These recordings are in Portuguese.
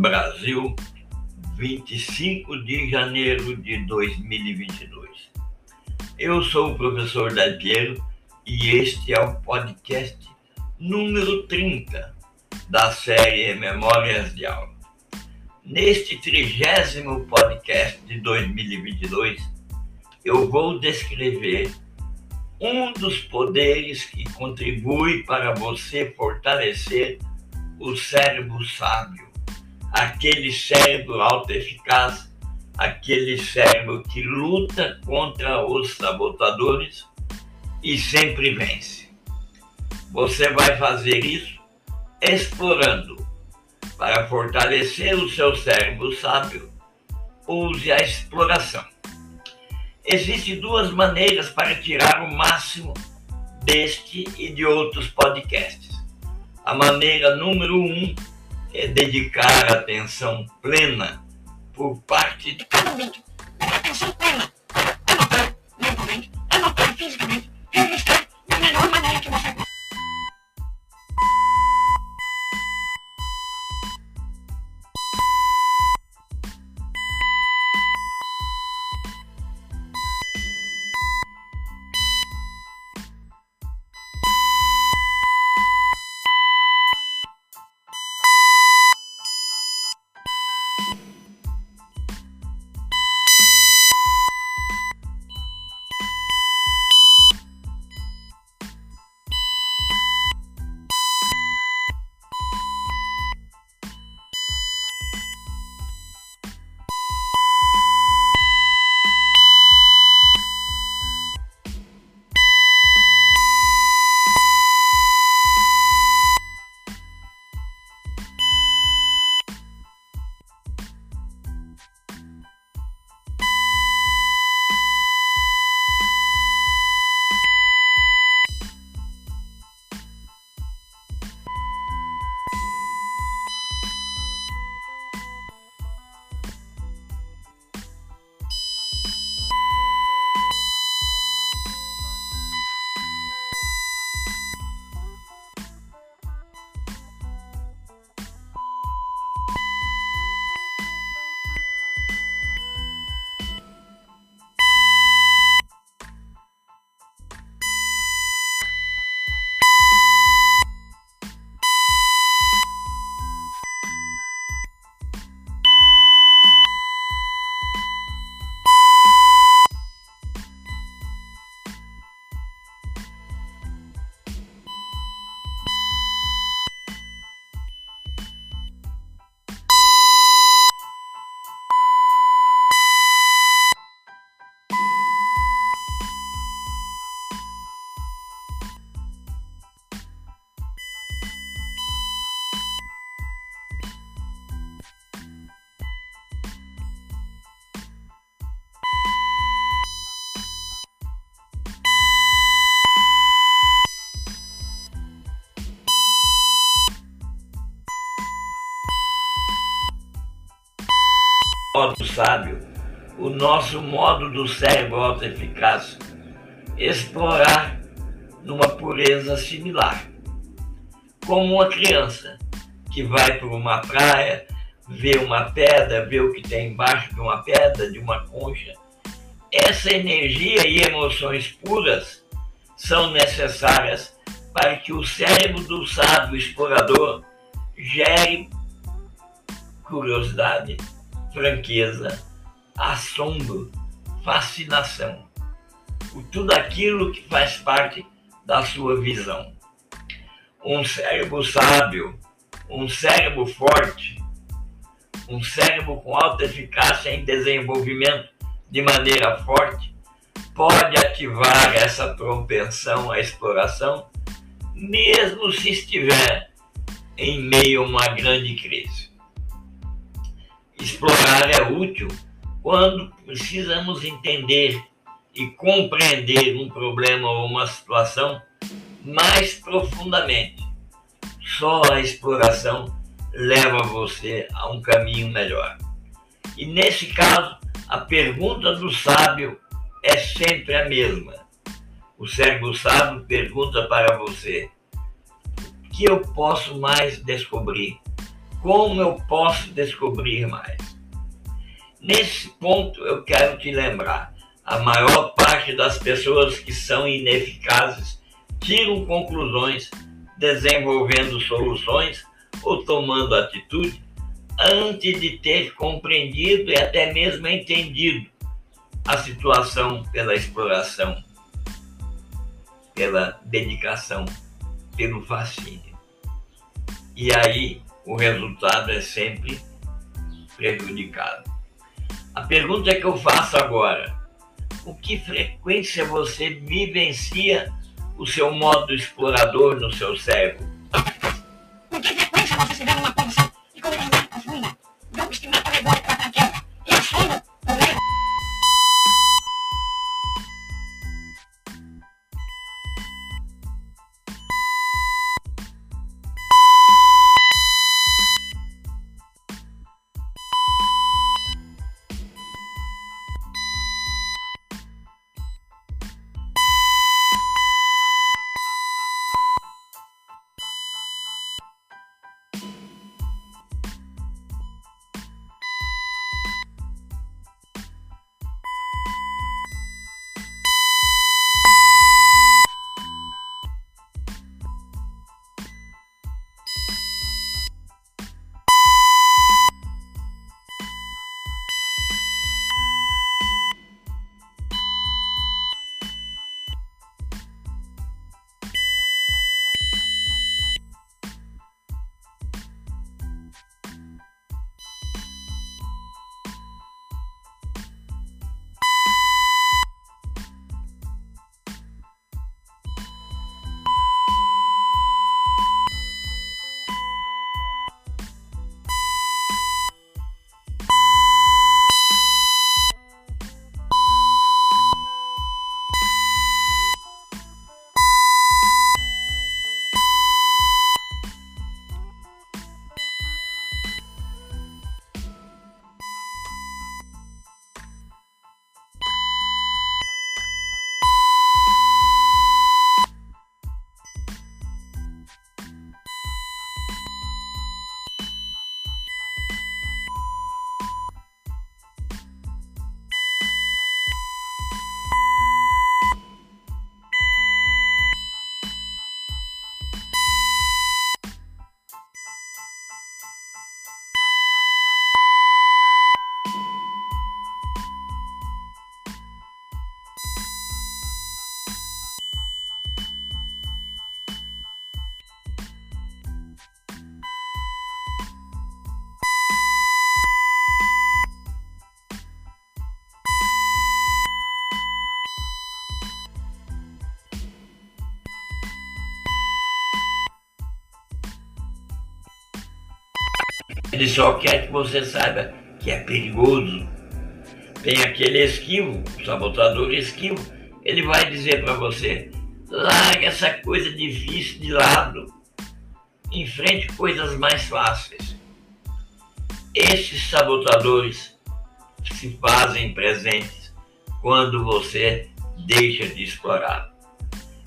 Brasil, 25 de janeiro de 2022. Eu sou o professor Del Piero e este é o podcast número 30 da série Memórias de Aula. Neste trigésimo podcast de 2022, eu vou descrever um dos poderes que contribui para você fortalecer o cérebro sábio, aquele cérebro autoeficaz, aquele cérebro que luta contra os sabotadores e sempre vence. Você vai fazer isso explorando. Para fortalecer o seu cérebro sábio, use a exploração. Existem duas maneiras para tirar o máximo deste e de outros podcasts. A maneira número um é dedicar atenção plena por parte de cada momento. Atenção plena. Anotar mentalmente, anotar fisicamente, registrar da melhor maneira que você sábio, o nosso modo do cérebro autoeficaz, explorar numa pureza similar. Como uma criança que vai por uma praia, vê uma pedra, vê o que tem embaixo de uma pedra, de uma concha. Essa energia e emoções puras são necessárias para que o cérebro do sábio explorador gere curiosidade, franqueza, assombro, fascinação. Por tudo aquilo que faz parte da sua visão. Um cérebro sábio, um cérebro forte, um cérebro com alta eficácia em desenvolvimento de maneira forte, pode ativar essa propensão à exploração, mesmo se estiver em meio a uma grande crise. Explorar é útil quando precisamos entender e compreender um problema ou uma situação mais profundamente. Só a exploração leva você a um caminho melhor. E nesse caso, a pergunta do sábio é sempre a mesma. O cérebro sábio pergunta para você: o que eu posso mais descobrir? Como eu posso descobrir mais? Nesse ponto, eu quero te lembrar: a maior parte das pessoas que são ineficazes tiram conclusões desenvolvendo soluções ou tomando atitude antes de ter compreendido e até mesmo entendido a situação pela exploração, pela dedicação, pelo fascínio. E aí o resultado é sempre prejudicado. A pergunta que eu faço agora: com que frequência você vivencia o seu modo explorador no seu cérebro? Ele só quer que você saiba que é perigoso. Tem aquele esquivo, o sabotador esquivo, ele vai dizer para você: larga essa coisa difícil de lado, enfrente coisas mais fáceis. Esses sabotadores se fazem presentes quando você deixa de explorar.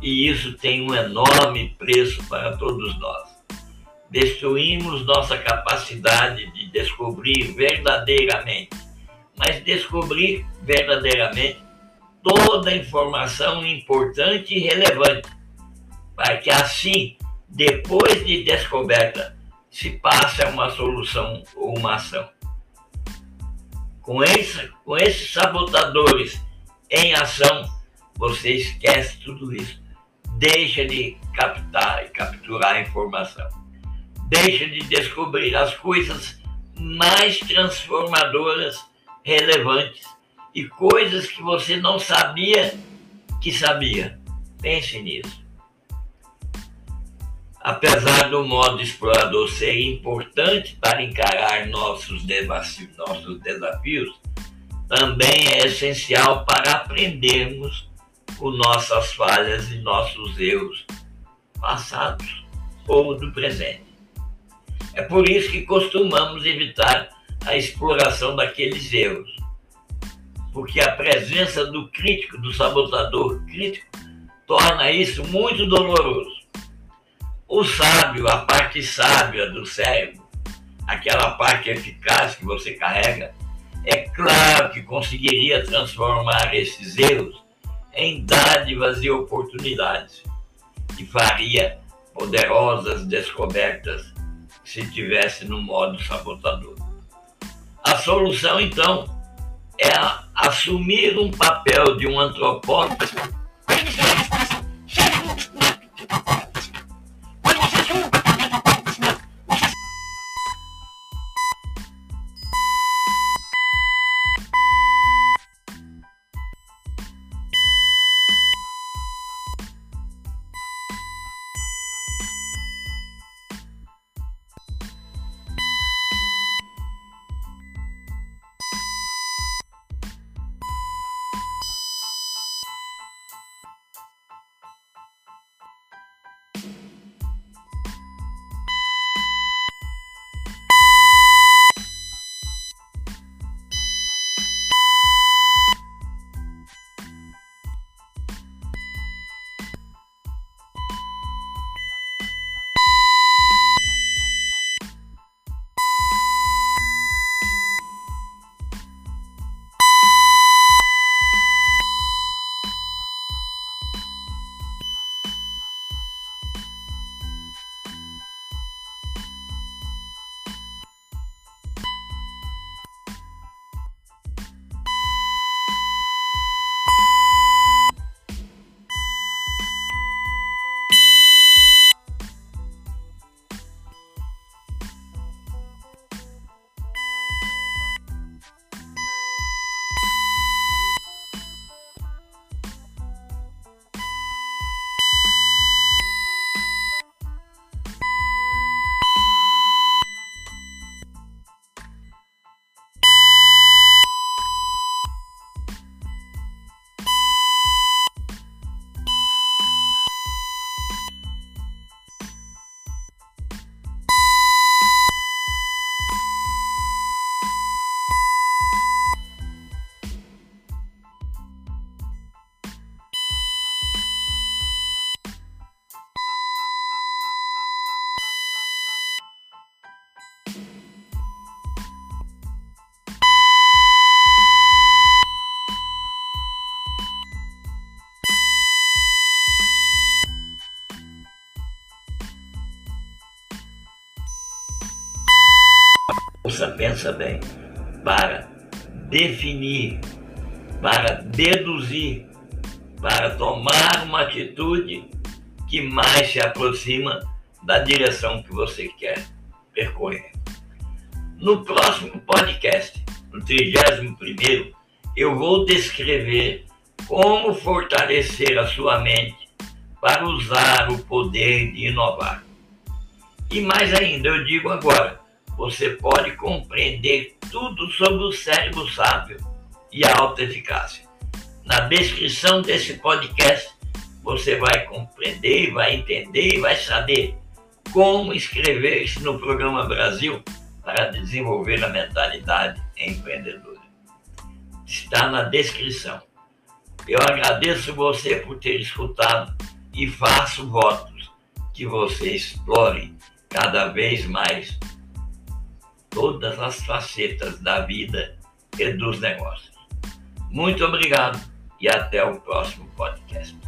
E isso tem um enorme preço para todos nós destruímos nossa capacidade de descobrir verdadeiramente, mas descobrir verdadeiramente toda a informação importante e relevante, para que assim, depois de descoberta, se passe a uma solução ou uma ação. Com, esse, com esses sabotadores em ação, você esquece tudo isso. Deixa de captar e capturar a informação deixa de descobrir as coisas mais transformadoras, relevantes e coisas que você não sabia que sabia. Pense nisso. Apesar do modo explorador ser importante para encarar nossos nossos desafios também é essencial para aprendermos com nossas falhas e nossos erros passados ou do presente. É por isso que costumamos evitar a exploração daqueles erros. Porque a presença do crítico, do sabotador crítico, torna isso muito doloroso. O sábio, a parte sábia do cérebro, aquela parte eficaz que você carrega, é claro que conseguiria transformar esses erros em dádivas e oportunidades e faria poderosas descobertas se tivesse no modo sabotador. A solução, então, é assumir um papel de um antropólogo pensa bem, para definir, para deduzir, para tomar uma atitude que mais se aproxima da direção que você quer percorrer. No próximo podcast, no 31, eu vou descrever como fortalecer a sua mente para usar o poder de inovar. E mais ainda, eu digo agora, você pode compreender tudo sobre o cérebro sábio e a alta eficácia. Na descrição desse podcast, você vai compreender, vai entender e vai saber como inscrever-se no programa Brasil para desenvolver a mentalidade empreendedora. Está na descrição. Eu agradeço você por ter escutado e faço votos que você explore cada vez mais todas as facetas da vida e dos negócios. Muito obrigado e até o próximo podcast.